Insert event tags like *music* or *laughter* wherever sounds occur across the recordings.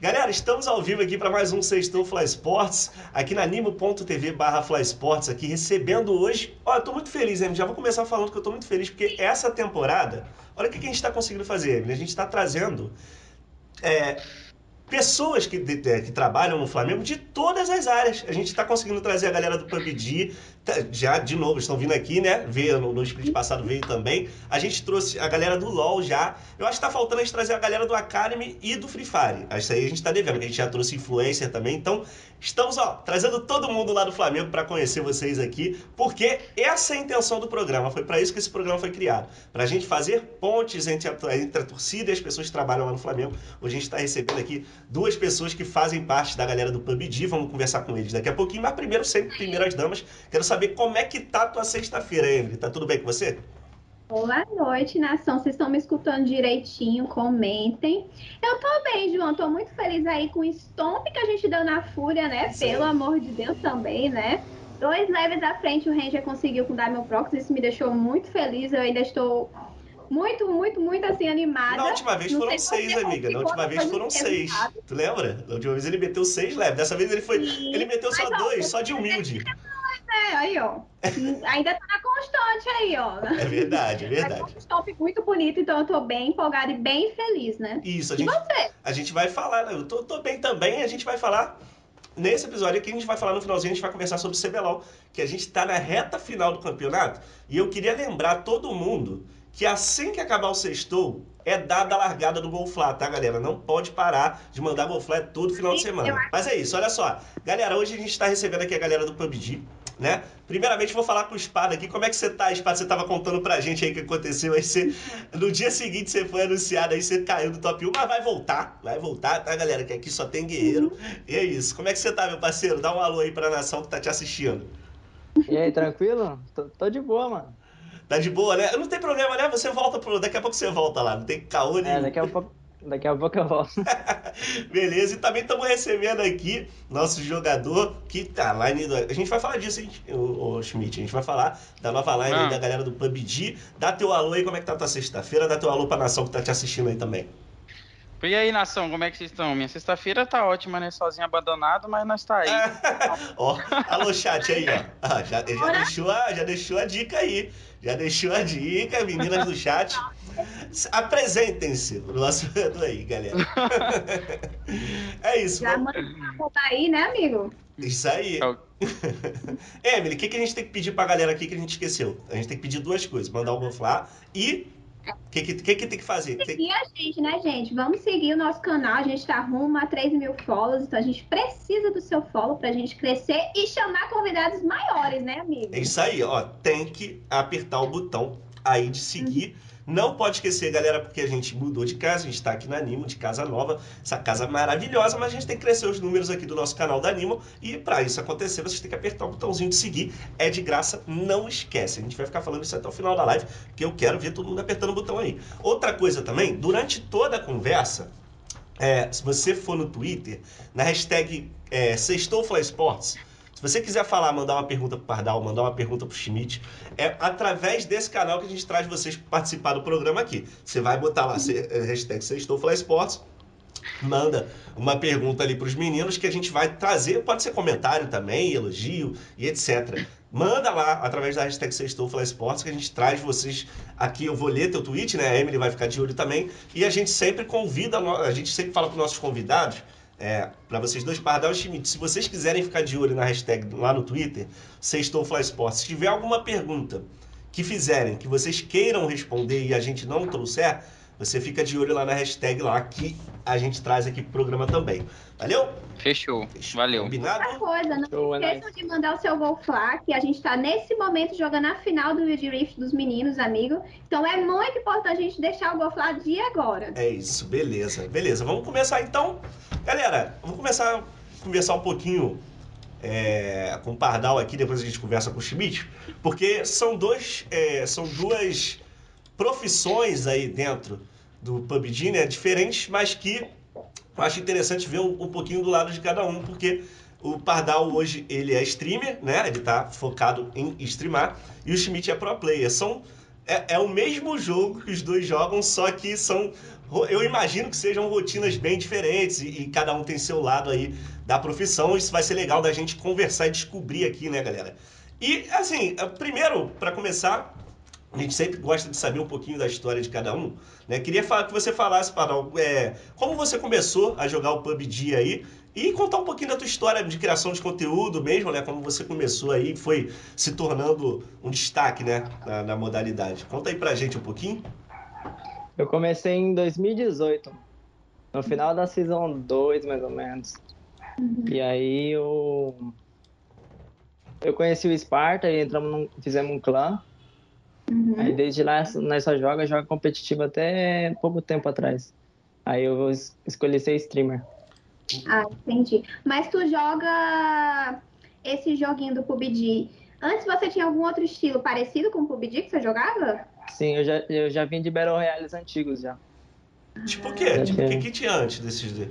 Galera, estamos ao vivo aqui para mais um Sextou Fly Sports, aqui na Nimo.tv barra Fly Sports, aqui recebendo hoje. Olha, eu tô muito feliz, Emily. Já vou começar falando que eu tô muito feliz, porque essa temporada, olha o que, a gente está conseguindo fazer, Emily. A gente está trazendo é, pessoas que, de, que trabalham no Flamengo de todas as áreas. A gente está conseguindo trazer a galera do PUBG, já de novo, estão vindo aqui, né? Veio no, no split passado, veio também. A gente trouxe a galera do LoL já. Eu acho que está faltando a gente trazer a galera do Academy e do Free Fire. Isso aí a gente está devendo, que a gente já trouxe influencer também. Então, estamos, ó, trazendo todo mundo lá do Flamengo para conhecer vocês aqui, porque essa é a intenção do programa. Foi para isso que esse programa foi criado. Para a gente fazer pontes entre a, entre a torcida e as pessoas que trabalham lá no Flamengo. Hoje a gente está recebendo aqui duas pessoas que fazem parte da galera do PUBG. Vamos conversar com eles daqui a pouquinho. Mas primeiro, sempre primeiras damas, quero saber como é que tá a tua sexta-feira, Emily. Tá tudo bem com você? Boa noite, nação. Vocês estão me escutando direitinho? Comentem. Eu tô bem, João. Tô muito feliz aí com o stomp que a gente deu na Fúria, né? Sim. Pelo amor de Deus também, né? Dois leves à frente o Ranger conseguiu com o Diamond Prox. Isso me deixou muito feliz. Eu ainda estou muito, muito, muito assim animada. Na última vez foram seis, amiga. Na última vez foram seis. Tu lembra? Na última vez ele meteu seis leves. Dessa vez ele foi. Sim. Ele meteu só Mas, dois, ó, só de humilde. É, aí, ó. Ainda tá constante aí, ó. É verdade, é verdade. É um stop muito bonito, então eu tô bem empolgada e bem feliz, né? Isso, a gente, você? a gente vai falar, né? eu tô, tô bem também, a gente vai falar Nesse episódio aqui, a gente vai falar no finalzinho, a gente vai conversar sobre o CBLOL, que a gente está na reta final do campeonato. E eu queria lembrar todo mundo que assim que acabar o sextou, é dada a largada do Golflá, tá, galera? Não pode parar de mandar Golflá todo final de semana. Mas é isso, olha só. Galera, hoje a gente está recebendo aqui a galera do PUBG, né? Primeiramente, vou falar com o Espada aqui. Como é que você tá, Espada? Você tava contando pra gente aí o que aconteceu. Aí você, no dia seguinte, você foi anunciado aí, você caiu do top 1, mas vai voltar. Vai voltar, tá, galera? Que aqui só tem guerreiro. E é isso. Como é que você tá, meu parceiro? Dá um alô aí pra nação que tá te assistindo. E aí, tranquilo? Tô, tô de boa, mano. Tá de boa, né? Não tem problema, né? Você volta pro. Daqui a pouco você volta lá, não tem caô nenhum. É, daqui a pouco. Daqui a pouco eu volto. *laughs* Beleza, e também estamos recebendo aqui nosso jogador que tá line do... A gente vai falar disso, hein, o, o Schmidt. A gente vai falar da nova line ah. da galera do PUBG. Dá teu alô aí, como é que tá a tua sexta-feira? Dá teu alô pra nação que tá te assistindo aí também. E aí, nação, como é que vocês estão? Minha sexta-feira tá ótima, né? Sozinho abandonado, mas nós tá aí. *laughs* ó, alô, chat aí, ó. Ah, já, já, deixou a, já deixou a dica aí. Já deixou a dica, meninas do chat. Apresentem-se pro nosso aí, galera. *laughs* é isso. Já manda aí, né, amigo? Isso aí. *laughs* Emily, o que, que a gente tem que pedir pra galera aqui que a gente esqueceu? A gente tem que pedir duas coisas: mandar o Boflá e o que, que, que, que, tem que fazer? Seguir tem... a gente, né, gente? Vamos seguir o nosso canal. A gente tá rumo a 3 mil follows, então a gente precisa do seu follow pra gente crescer e chamar convidados maiores, né, amigo? É isso aí, ó. Tem que apertar o botão aí de seguir. Uhum não pode esquecer, galera, porque a gente mudou de casa, a gente está aqui na Animo, de casa nova, essa casa maravilhosa, mas a gente tem que crescer os números aqui do nosso canal da Animo e para isso acontecer, vocês têm que apertar o botãozinho de seguir, é de graça, não esquece. A gente vai ficar falando isso até o final da live, porque eu quero ver todo mundo apertando o botão aí. Outra coisa também, durante toda a conversa, é, se você for no Twitter, na hashtag é, Sextou Sports, você quiser falar, mandar uma pergunta pro Pardal, mandar uma pergunta pro Schmidt, é através desse canal que a gente traz vocês participar do programa aqui. Você vai botar lá, é, hashtag Sextou Fly Sports, manda uma pergunta ali para os meninos que a gente vai trazer, pode ser comentário também, elogio e etc. Manda lá através da hashtag Sextou Fly Sports que a gente traz vocês aqui. Eu vou ler teu tweet, né? A Emily vai ficar de olho também. E a gente sempre convida, a gente sempre fala para os nossos convidados é, para vocês dois, Pardal e Schmidt, se vocês quiserem ficar de olho na hashtag lá no Twitter, Sextou Fly Sports, se tiver alguma pergunta que fizerem, que vocês queiram responder e a gente não trouxer, você fica de olho lá na hashtag lá que a gente traz aqui pro programa também. Valeu? Fechou. Fechou. Valeu. Combinado? Outra coisa, não Show, é esqueçam é de mandar o seu gol flá, que a gente está nesse momento jogando a final do Wild Rift dos meninos, amigo. Então é muito importante a gente deixar o gol flá de agora. É isso, beleza. Beleza, vamos começar então. Galera, vamos começar a conversar um pouquinho é, com o Pardal aqui, depois a gente conversa com o Schmidt, porque são, dois, é, são duas profissões aí dentro do PUBG, né, diferentes, mas que eu acho interessante ver um, pouquinho do lado de cada um, porque o Pardal hoje ele é streamer, né? Ele tá focado em streamar e o Schmidt é pro player. São é, é o mesmo jogo que os dois jogam, só que são. Eu imagino que sejam rotinas bem diferentes e, e cada um tem seu lado aí da profissão. Isso vai ser legal da gente conversar e descobrir aqui, né, galera? E, assim, primeiro, para começar, a gente sempre gosta de saber um pouquinho da história de cada um. Né? Queria falar, que você falasse, Parol, é, como você começou a jogar o PUBG aí e contar um pouquinho da tua história de criação de conteúdo mesmo, né? Como você começou aí e foi se tornando um destaque, né? Na, na modalidade. Conta aí pra gente um pouquinho. Eu comecei em 2018, no final da Season 2, mais ou menos. E aí eu. Eu conheci o Sparta e entramos num, fizemos um clã. Uhum. Aí desde lá nós só joga, joga competitivo até pouco tempo atrás. Aí eu es- escolhi ser streamer. Ah, entendi. Mas tu joga esse joguinho do PUBG. Antes você tinha algum outro estilo parecido com o PUBG que você jogava? Sim, eu já, eu já vim de Battle Royales antigos já. Tipo o quê? Tipo, o que, que tinha antes desses Aham.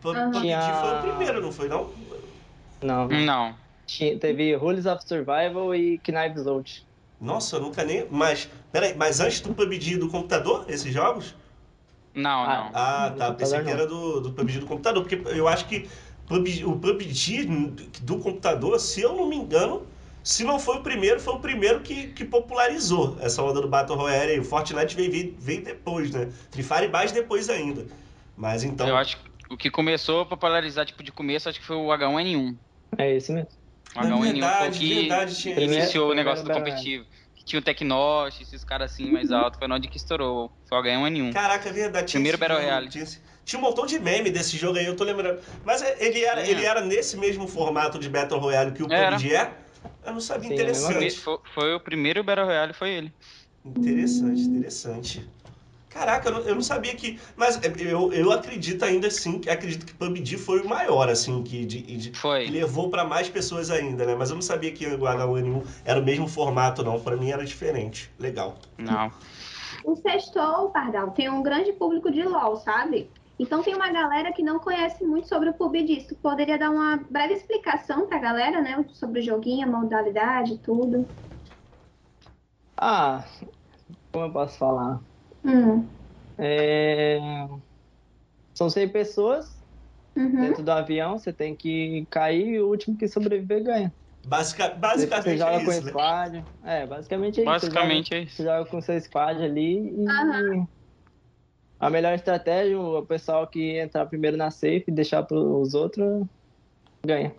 PUBG Tinha- foi o primeiro, não foi não? Não. Não. Tinha- teve Rules of Survival e Knives Out. Nossa, eu nunca nem. Mas. Peraí, mas antes do PUBG do computador, esses jogos? Não, Ah, não. Ah, No tá. Pensei que era do, do PUBG do computador, porque eu acho que PUBG- o PUBG do computador, se eu não me engano, se não foi o primeiro, foi o primeiro que, que popularizou essa onda do Battle Royale. aí. O Fortnite veio, veio, veio depois, né? Free Fire mais depois ainda. Mas então. Eu acho que o que começou a popularizar, tipo, de começo, acho que foi o H1N1. É esse mesmo. O É H1N1 foi o verdade, que verdade, tinha iniciou o negócio do competitivo. Que tinha o Tecnosh, esses caras assim mais altos, foi onde que estourou. Foi o H1N1. Caraca, é verdade. Primeiro Battle Royale. Tinha, um montão de meme desse jogo aí, eu tô lembrando. Mas é- ele era, ele era nesse mesmo formato de Battle Royale que o Era. PUBG é? Eu não sabia. Sim, interessante. Foi, foi o primeiro Battle Royale, foi ele. Interessante, interessante. Caraca, eu não, eu não sabia que. Mas eu, eu acredito ainda assim, que acredito que PUBG foi o maior, assim, que, de, de- que Foi. levou pra mais pessoas ainda, né? Mas eu não sabia que o H1N1 era o mesmo formato, não. Pra mim era diferente. Legal. Não. O Sextou, Pardal, tem um grande público de LOL, sabe? Então tem uma galera que não conhece muito sobre o PUBG. Tu poderia dar uma breve explicação pra galera, né? Sobre o joguinho, a modalidade, tudo. Ah, como eu posso falar? Hum. É... São 100 pessoas Uhum. dentro do avião, você tem que cair e o último que sobreviver ganha. Basica, basicamente você joga é com isso, né? squad. É, basicamente é isso. Basicamente é Você isso. joga, você joga com seu squad ali e. Aham. A melhor estratégia, o pessoal que entrar primeiro na safe e deixar para os outros ganha.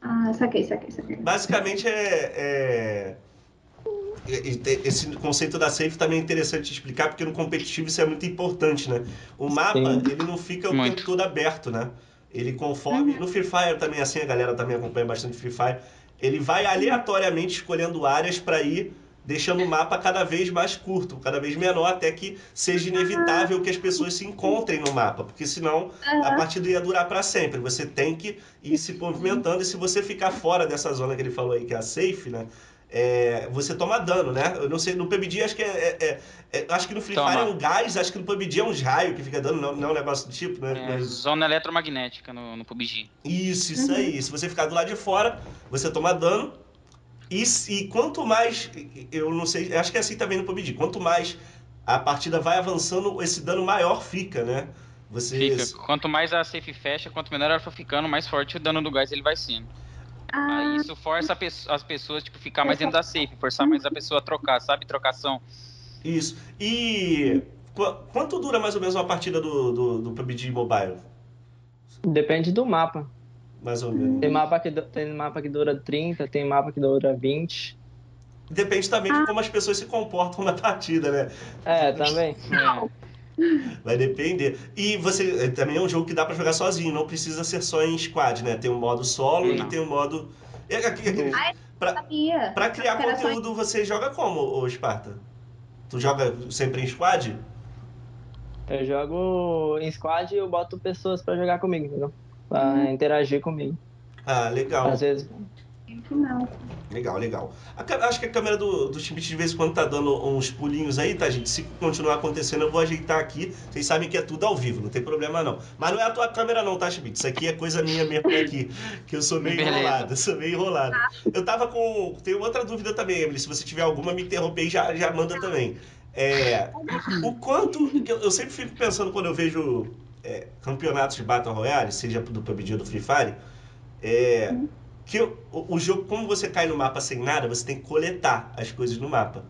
Ah, saquei, saquei, saquei. Basicamente é. é- Esse conceito da safe também é interessante de explicar, porque no competitivo isso é muito importante, né? O mapa, Sim. ele não fica o Muito. tempo todo aberto, né? Ele conforme. No Free Fire também assim, a galera também acompanha bastante Free Fire. Ele vai aleatoriamente escolhendo áreas para ir deixando o mapa cada vez mais curto, cada vez menor, até que seja inevitável que as pessoas se encontrem no mapa, porque senão a partida ia durar para sempre. Você tem que ir se movimentando e se você ficar fora dessa zona que ele falou aí, que é a safe, né? É, você toma dano, né? Eu não sei, no PUBG acho que é, é- é- é- acho que no Free Toma. Fire é um gás, acho que no PUBG é uns raios que fica dando, não, não é um negócio do tipo, né? É, Mas- zona eletromagnética no, no PUBG. isso, isso aí. Se você ficar do lado de fora, você toma dano. E, e quanto mais. Eu não sei, acho que é assim também no PUBG. Quanto mais a partida vai avançando, esse dano maior fica, né? Você. Fica. Quanto mais a safe fecha, quanto menor ela for ficando, mais forte o dano do gás ele vai sendo. Ah, Aí isso força as pessoas, tipo, ficar mais dentro da safe, forçar mais a pessoa a trocar, sabe? Trocação. Isso. E. qu- quanto dura mais ou menos uma partida do, do, do PUBG Mobile? Depende do mapa. Mais ou menos. Tem mapa que, tem mapa que dura 30, tem mapa que dura 20. Depende também de como as pessoas se comportam na partida, né? É, também. É. *laughs* Vai depender. E você também é um jogo que dá pra jogar sozinho, não precisa ser só em squad, né? Tem um modo solo e Não. tem um modo. É, aqui- aqui- Ai, pra, sabia. pra criar Era só- conteúdo, você joga como, ô Esparta? Tu joga sempre em squad? Eu jogo em squad e eu boto pessoas pra jogar comigo, entendeu? Pra Uhum. interagir comigo. Ah, legal. Às vezes, Não. Legal, legal. A acho que a câmera do, do Schmidt de vez em quando tá dando uns pulinhos aí, tá, gente? Se continuar acontecendo, eu vou ajeitar aqui. Vocês sabem que é tudo ao vivo, não tem problema não. Mas não é a tua câmera não, tá, Schmidt? Isso aqui é coisa minha mesmo aqui. Que eu sou meio Beleza. enrolado, eu sou meio enrolado. Eu tava com. Tenho outra dúvida também, Emily. Se você tiver alguma, me interrompe aí, já, já manda também. É, o quanto. Eu, eu sempre fico pensando quando eu vejo é, campeonatos de Battle Royale, seja do PUBG ou do Free Fire, é, que o, o jogo, como você cai no mapa sem nada, você tem que coletar as coisas no mapa.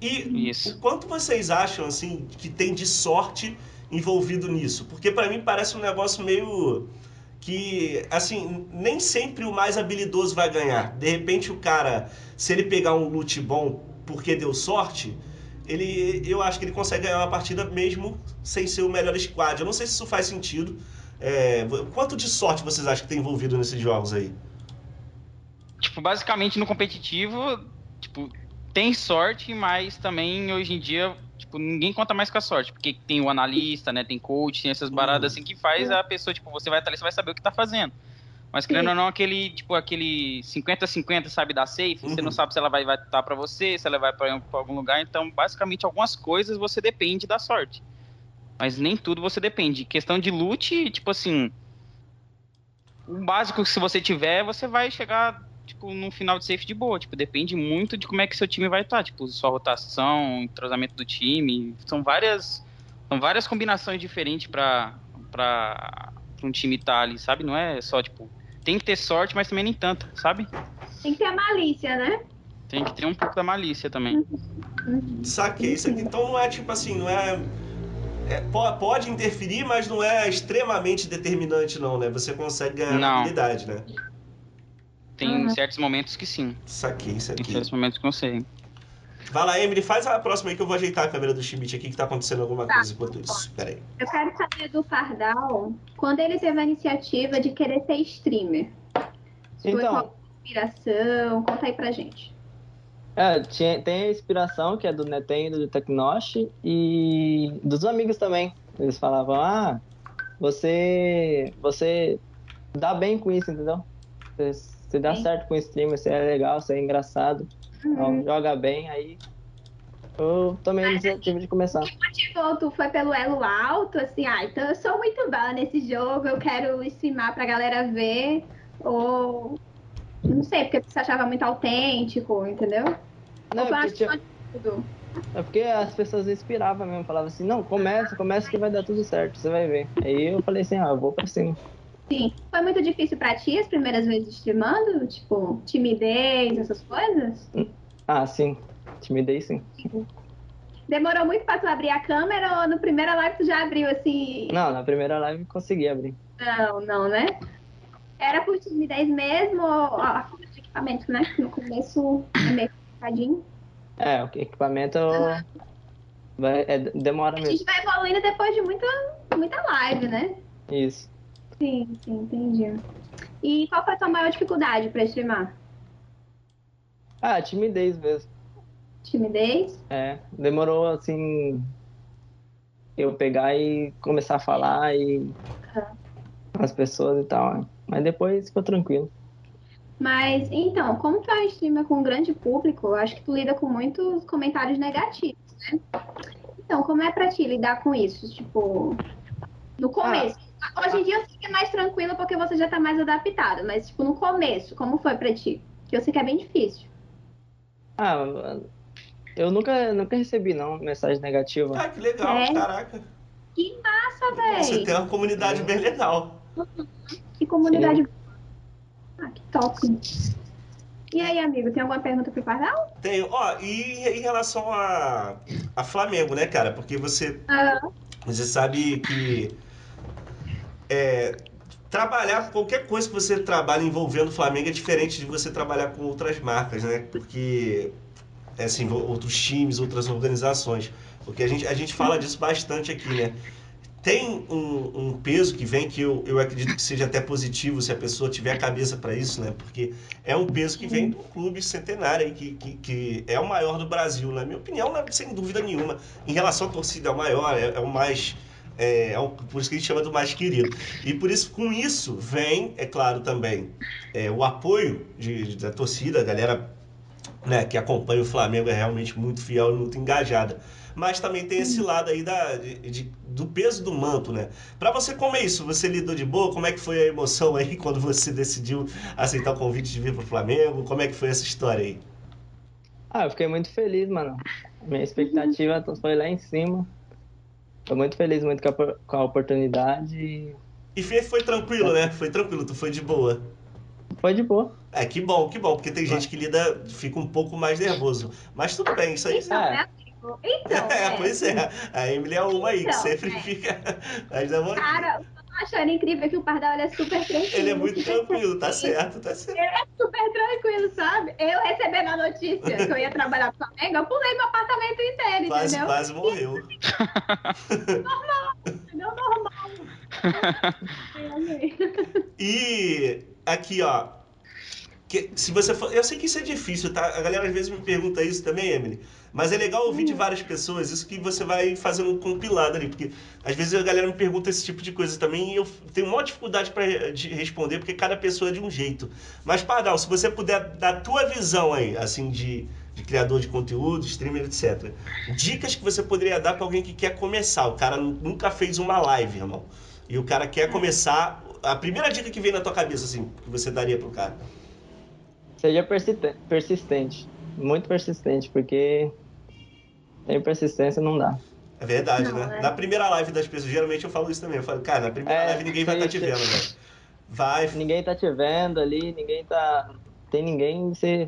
E Isso. o quanto vocês acham assim que tem de sorte envolvido nisso? Porque pra mim parece um negócio meio que assim, nem sempre o mais habilidoso vai ganhar. De repente o cara, se ele pegar um loot bom porque deu sorte, ele eu acho que ele consegue ganhar uma partida mesmo sem ser o melhor squad. Eu não sei se isso faz sentido. É, quanto de sorte vocês acham que tem envolvido nesses jogos aí? Tipo, basicamente no competitivo, tipo, tem sorte, mas também hoje em dia, tipo, ninguém conta mais com a sorte, porque tem o analista, né, tem coach, tem essas baradas assim que faz a pessoa, tipo, você vai estar ali, você vai saber o que tá fazendo. Mas querendo Sim. ou não, aquele, tipo, aquele 50-50, sabe, da safe, você Uhum. não sabe se ela vai vai estar pra você, se ela vai pra, pra algum lugar, então, basicamente, algumas coisas você depende da sorte. Mas nem tudo você depende. Questão de loot, tipo assim, o básico que se você tiver, você vai chegar, tipo, num final de safe de boa. Tipo, depende muito de como é que seu time vai estar. Tipo, sua rotação, entrosamento do time. São várias. São várias combinações diferentes pra, pra, pra um time estar ali, sabe? Não é só, tipo. Tem que ter sorte, mas também nem tanta, sabe? Tem que ter a malícia, né? Tem que ter um pouco da malícia também. Saquei. Isso aqui, então não é tipo assim, não é, é, po- Pode interferir, mas não é extremamente determinante, não, né? Você consegue ganhar Não. habilidade, né? Tem Uhum. certos momentos que sim. Saquei, Tem saquei. certos momentos que consegue. Vai lá, Emily, faz a próxima aí que eu vou ajeitar a câmera do Schmidt aqui, que tá acontecendo alguma Tá. coisa enquanto isso. Pera aí. Eu quero saber do Pardal quando ele teve a iniciativa de querer ser streamer. Foi Então, qual a inspiração? Conta aí pra gente. é, tinha- tem a inspiração que é do Nintendo, do Tecnosh e dos amigos também. Eles falavam, ah, você, você dá bem com isso, entendeu? Você, você dá Sim. certo com o streamer, você é legal, você é engraçado, então, joga bem, aí eu tomei a iniciativa de começar. Motivou, tu foi pelo elo alto, assim, ah, então eu sou muito boa nesse jogo, eu quero streamar pra galera ver, ou... Não sei, porque você achava muito autêntico, entendeu? Não, ou foi uma porque tinha- tudo? É porque as pessoas inspiravam mesmo, falavam assim, não, começa, começa que vai dar tudo certo, você vai ver. Aí eu falei assim, ah, eu vou pra cima. Sim. Foi muito difícil pra ti as primeiras vezes streamando? Tipo, timidez, essas coisas? Ah, sim, timidez sim. Demorou muito pra tu abrir a câmera ou no primeira live tu já abriu assim? Não, na primeira live consegui abrir. Não, não, né? Era por timidez mesmo ou a falta de equipamento, né? No começo é meio complicadinho. É, o equipamento vai, é, demora A mesmo. gente vai evoluindo depois de muita, muita live, né? Isso. Sim, sim, entendi. E qual foi a tua maior dificuldade pra streamar? Ah, timidez mesmo. Timidez? É, demorou assim eu pegar e começar a falar e as pessoas e tal. né? Mas depois ficou tranquilo. Mas, então, como tu é um streamer com um grande público, acho que tu lida com muitos comentários negativos, né? Então, como é pra ti lidar com isso? Tipo, no começo. Hoje em dia eu sei que é mais tranquilo porque você já tá mais adaptado, mas, tipo, no começo, como foi pra ti? Que eu sei que é bem difícil. Ah, eu nunca, nunca recebi não mensagem negativa. Ah, que legal, É. caraca. Nossa, Você véi! tem uma comunidade bem legal. Que comunidade. Ah, que top. E aí, amigo, tem alguma pergunta pro Pardal? Tenho. Ó, e em relação a, a Flamengo, né, cara? Porque você, Ah, você sabe que é, trabalhar, qualquer coisa que você trabalha envolvendo o Flamengo é diferente de você trabalhar com outras marcas, né? Porque, é assim, outros times, outras organizações. Porque a gente, a gente fala disso bastante aqui, né? Tem um, um peso que vem que eu, eu acredito que seja até positivo se a pessoa tiver a cabeça para isso, né? Porque é um peso que vem do clube centenário que, que, que é o maior do Brasil, na minha opinião, né? sem dúvida nenhuma. Em relação à torcida, é o maior, é, é o mais É, é um- por isso que a gente chama do mais querido. E por isso, com isso, vem, é claro, também é, o apoio de- de- da torcida, a galera né, que acompanha o Flamengo é realmente muito fiel e muito engajada. Mas também tem esse lado aí da, de- de- do peso do manto, né? Pra você, como é isso? Você lidou de boa? Como é que foi a emoção aí *laughs* quando você decidiu aceitar o convite de vir pro Flamengo? Como é que foi essa história aí? Ah, eu fiquei muito feliz, mano. Minha expectativa *laughs* foi lá em cima. Tô muito feliz muito com a, com a oportunidade. e foi, foi tranquilo, né? Foi tranquilo, tu foi de boa. Foi de boa. É, que bom, que bom, porque tem gente que lida, fica um pouco mais nervoso. Mas tudo bem, isso aí. Então, É. né, amigo? Então, *laughs* é, né? pois é. A Emily é uma aí, que Então, sempre é. fica mais da vontade. Cara, achando incrível que o Pardal é super tranquilo. Ele é muito tranquilo, tá certo, tá certo. Ele é super tranquilo, sabe? Eu recebendo a notícia que eu ia trabalhar pro Flamengo, eu pulei meu apartamento inteiro, Quase, entendeu? quase morreu. Entendeu? Normal. *laughs* Eu amei. E aqui, ó. Que- se você for, eu sei que isso é difícil, tá? A galera às vezes me pergunta isso também, Emily. Mas é legal ouvir de várias pessoas, isso que você vai fazendo um compilado ali. Porque às vezes a galera me pergunta esse tipo de coisa também e eu tenho maior dificuldade para responder, porque cada pessoa é de um jeito. Mas, Pardal, se você puder dar a tua visão aí, assim, de, de criador de conteúdo, streamer, etc. Dicas que você poderia dar para alguém que quer começar. O cara nu- nunca fez uma live, irmão. E o cara quer começar. A primeira dica que vem na tua cabeça, assim, que você daria pro cara. Seja persiste- persistente. Muito persistente, porque sem persistência não dá. É verdade, Não, né? é. Na primeira live das pessoas, geralmente eu falo isso também. Eu falo, cara, na primeira É, live ninguém vai estar sim, te vendo, velho. Vai. Ninguém tá te vendo ali, ninguém tá. Tem ninguém, você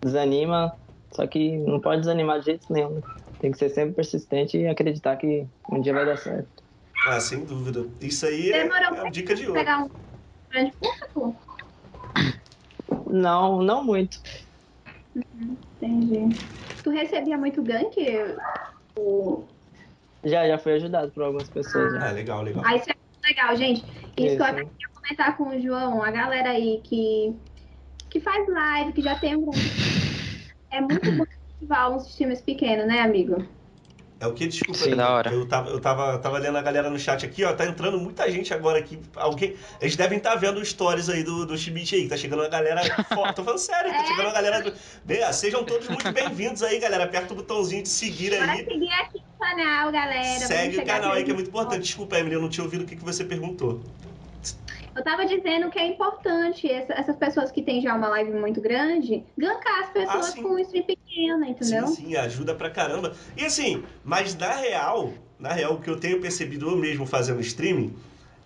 desanima. Só que não pode desanimar de jeito nenhum. né? Tem que ser sempre persistente e acreditar que um dia vai dar certo. Ah, sem dúvida. Isso aí é, Demorou é a dica de ouro. Pegar um grande público? Não, não muito. Entendi. Tu recebia muito gank? Já, já fui ajudado por algumas pessoas. Já. Ah, legal, legal. Ah, isso é muito legal, gente. Isso que eu Isso. até queria comentar com o João, a galera aí que, que faz live, que já tem um. É muito bom *coughs* ativar uns times pequenos, né, amigo? É o que? Desculpa. Sim, aí. da hora. Eu tava, eu tava, tava lendo a galera no chat aqui, ó. Tá entrando muita gente agora aqui. Alguém, eles devem estar vendo os stories aí do, do Chibit aí. que Tá chegando uma galera forte. Tô falando sério, tá chegando uma galera. Do... Bem, ah, sejam todos muito bem-vindos aí, galera. Aperta o botãozinho de seguir Bora aí. seguir aqui o canal, galera. Segue o canal aí que é muito importante. Desculpa, Emily, eu não tinha ouvido o que, que você perguntou. Eu tava dizendo que é importante essa- essas pessoas que têm já uma live muito grande gankar as pessoas Ah, com um stream pequena, entendeu? Sim, sim, ajuda pra caramba. E assim, mas na real, na real, o que eu tenho percebido eu mesmo fazendo streaming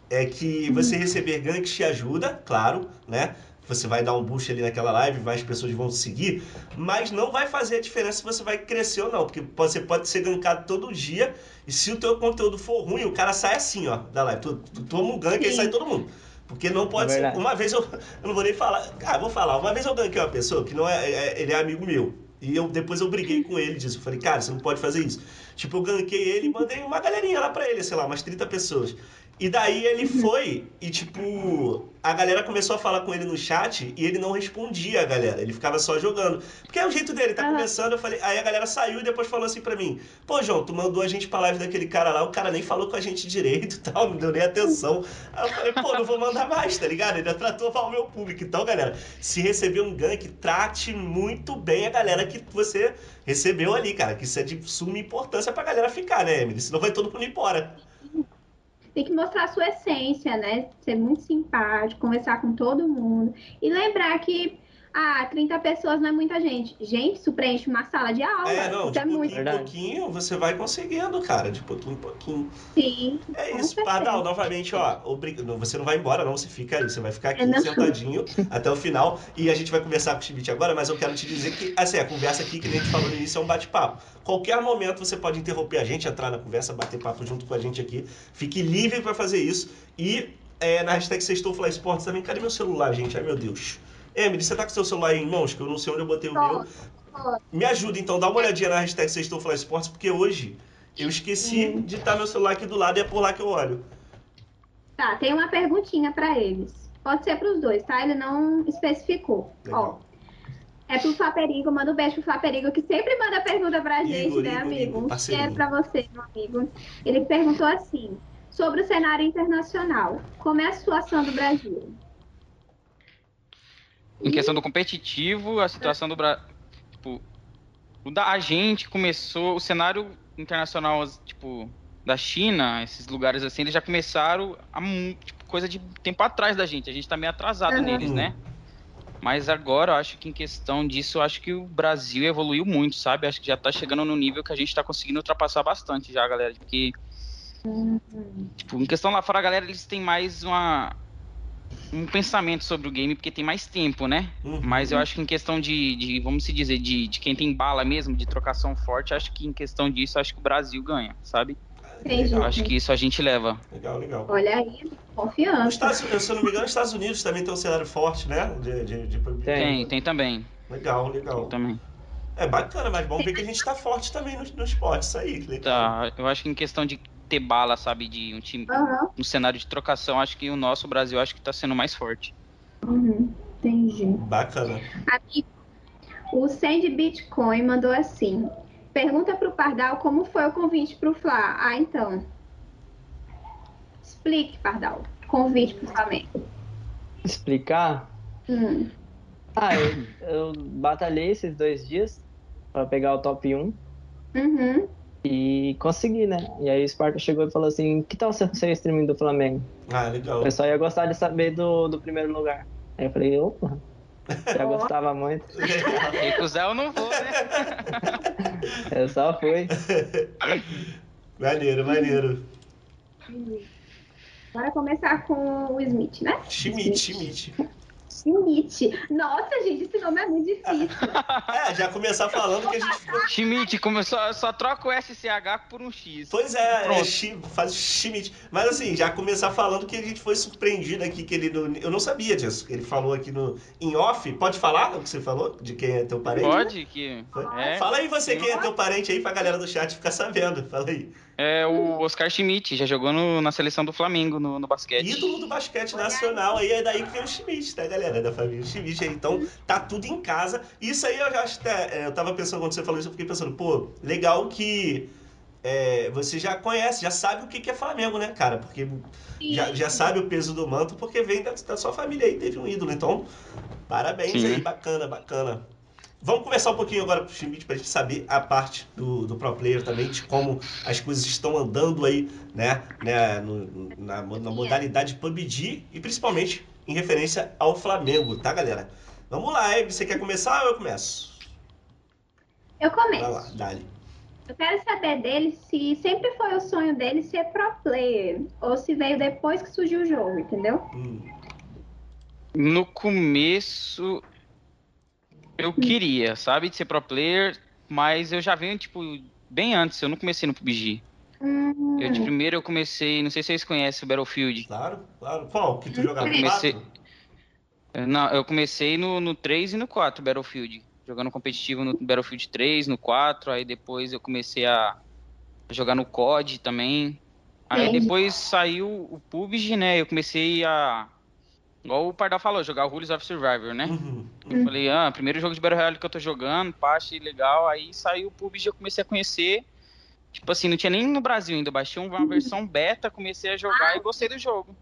é que você receber ganks te ajuda, claro, né? Você vai dar um boost ali naquela live, mais pessoas vão te seguir, mas não vai fazer a diferença se você vai crescer ou não, porque você pode ser gankado todo dia e se o teu conteúdo for ruim, o cara sai assim, ó, da live. Tu, tu toma um gank e sai todo mundo. Porque não pode É ser. Uma vez eu. *laughs* Eu não vou nem falar. Ah, vou falar. Uma vez eu ganhei uma pessoa que não é, é- Ele é amigo meu. E eu depois eu briguei com ele disso. Eu falei, cara, você não pode fazer isso. Tipo, eu ganquei ele e mandei uma galerinha lá pra ele, sei lá, umas 30 pessoas. E daí ele foi e, tipo, a galera começou a falar com ele no chat e ele não respondia a galera. Ele ficava só jogando. Porque é o jeito dele, tá Aham. começando. Eu falei, aí a galera saiu e depois falou assim pra mim: Pô, João, tu mandou a gente pra live daquele cara lá, o cara nem falou com a gente direito e tal, não deu nem atenção. Aí eu falei, pô, não vou mandar mais, tá ligado? Ele já tratou mal o meu público. Então, galera, se receber um gank, trate muito bem a galera que você recebeu ali, cara. Que isso é de suma importância pra galera ficar, né, Emily? Senão vai todo mundo embora. Tem que mostrar a sua essência, né? Ser muito simpático, conversar com todo mundo. E lembrar que, ah, 30 pessoas não é muita gente. Gente, isso preenche uma sala de aula. É, não, isso de é pouquinho muito. em pouquinho você vai conseguindo, cara. De pouquinho em pouquinho. Sim. É isso, certeza. Pardal, novamente, ó, obri- não, você não vai embora, não, você fica aí, você vai ficar aqui não. sentadinho até o final e a gente vai conversar com o Chibit agora, mas eu quero te dizer que, assim, a conversa aqui, que nem a gente falou no início, é um bate-papo. Qualquer momento você pode interromper a gente, entrar na conversa, bater papo junto com a gente aqui. Fique livre para fazer isso. E é, na hashtag Sextou Fly Sports também, cadê meu celular, gente? Ai, meu Deus. Emily, você tá com seu celular aí em mãos? Que eu não sei onde eu botei o Tô, meu. tô. Me ajuda, então, dá uma olhadinha na hashtag Sextou Fly Sports, porque hoje eu esqueci Hum. de estar meu celular aqui do lado e é por lá que eu olho. Tá, tem uma perguntinha pra eles. Pode ser pros dois, tá? Ele não especificou. Legal. Ó, é pro Flaperigo, manda um beijo pro Flaperigo, que sempre manda pergunta pra gente, Igor, né, Igor, amigo? Igor, cheiro pra você, meu amigo. Ele perguntou assim: Sobre o cenário internacional, como é a situação do Brasil? Em questão do competitivo, a situação do Brasil. Tipo, o da a gente começou. O cenário internacional, tipo, da China, esses lugares assim, eles já começaram a tipo, coisa de tempo atrás da gente. A gente tá meio atrasado Uhum. neles, né? Mas agora, eu acho que em questão disso, eu acho que o Brasil evoluiu muito, sabe? Acho que já tá chegando no nível que a gente tá conseguindo ultrapassar bastante já, galera. Porque, tipo, em questão lá fora, a galera, eles têm mais uma um pensamento sobre o game, porque tem mais tempo, né? Uhum. Mas eu acho que em questão de, de vamos se dizer, de, de quem tem bala mesmo, de trocação forte, acho que em questão disso, acho que o Brasil ganha, sabe? Entendi. Eu acho que isso a gente leva. Legal, legal. Olha aí, confiança. Estados, se eu não me engano, os Estados Unidos também tem um cenário forte, né? De, de, de- Tem. Tem, também. Legal, legal. Tem também. É bacana, mas bom ver que a gente tá forte também no, no esporte, isso aí. legal. Tá, eu acho que em questão de ter bala, sabe, de um time, Aham, um cenário de trocação, acho que o nosso Brasil acho que tá sendo mais forte. uhum, entendi. Bacana. Aqui, o Sandy Bitcoin mandou assim: pergunta pro Pardal como foi o convite pro Fla. Ah, então. Explique, Pardal. Convite pro Flamengo. Explicar? Hum, Ah, eu, eu batalhei esses dois dias pra pegar o top 1 uhum. E consegui, né? E aí o Sparta chegou e falou assim: que tal ser streaming do Flamengo? Ah, legal. O pessoal ia gostar de saber do, do primeiro lugar. Aí eu falei: opa, já gostava muito. *laughs* Recusar eu não vou, né? *laughs* Eu só fui. *laughs* maneiro, maneiro. Bora começar com o Smith, né? Schmidt, Schmidt. Smith. Nossa, gente, esse nome é muito difícil. *laughs* É, já começar falando que a gente ficou. Schmidt, começou, só troca o SCH por um X. Pois é, é Pronto. Chi- faz Schmidt. Mas assim, já começar falando que a gente foi surpreendido aqui, que ele. não- Eu não sabia disso. Ele falou aqui no. Em off. Pode falar o que você falou? De quem é teu parente? Pode que. É, Fala aí você sim. quem é teu parente aí pra galera do chat ficar sabendo. Fala aí. É o Oscar Schmidt, já jogou no- na seleção do Flamengo no, no basquete. Ídolo do basquete nacional aí, é daí que vem o Schmidt, tá, galera? Da família Schmidt aí. Então, tá tudo em casa. Isso aí eu já acho até. é, Eu tava pensando quando você falou isso, eu fiquei pensando, pô, legal que. é, você já conhece, já sabe o que que é Flamengo, né, cara? Porque já, já sabe o peso do manto, porque vem da, da sua família aí, teve um ídolo. Então, parabéns Sim. aí, bacana, bacana. Vamos conversar um pouquinho agora pro Schmidt pra gente saber a parte do, do pro player também, de como as coisas estão andando aí, né, né no- na, na modalidade PUBG e principalmente em referência ao Flamengo, tá, galera? Vamos lá, hein? Você quer começar ou eu começo? Eu Vai lá, começo. dali. Eu quero saber dele se sempre foi o sonho dele ser pro player ou se veio depois que surgiu o jogo, entendeu? Hum, No começo, eu queria, sabe, de ser pro player, mas eu já venho, tipo, bem antes, eu não comecei no PUBG. Hum, Eu, de primeiro, eu comecei, não sei se vocês conhecem o Battlefield. claro, claro. Qual? Que tu jogava Eu no comecei- 4? Eu- Não, eu comecei no, no 3 e no 4, Battlefield. Jogando competitivo no Battlefield 3, no 4, aí depois eu comecei a jogar no COD também. Aí Entendi. depois saiu o PUBG, né? Eu comecei a. Igual o Pardal falou, jogar o Rules of Survivor, né? Uhum. Eu falei, ah, primeiro jogo de Battle Royale que eu tô jogando, pá, achei legal. Aí saiu o PUBG, eu comecei a conhecer. Tipo assim, não tinha nem no Brasil ainda. Baixei uma versão beta, comecei a jogar e gostei do jogo.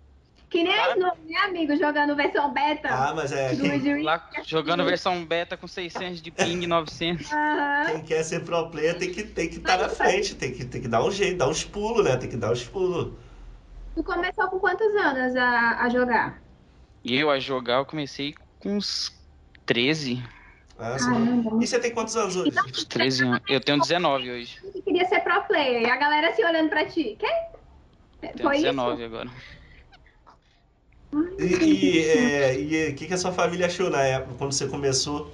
que nem Cara- as no- né, amigo, jogando versão beta Ah, mas é. Quem. Lá jogando versão beta com 600 de ping, *laughs* 900. Aham. quem quer ser pro player tem que tem que estar na frente, tem que, tem que dar um jeito, dar uns pulos, né? Tem que dar uns pulos. Tu começou com quantos anos a, a jogar? E eu a jogar, eu comecei com uns 13. Ah. E você tem quantos anos hoje? Uns 13 anos. Eu tenho 19 hoje. Que queria ser pro player. E a galera se olhando pra ti. Quem? Tenho Foi 19 agora. E e, é, o que, que a sua família achou na época, quando você começou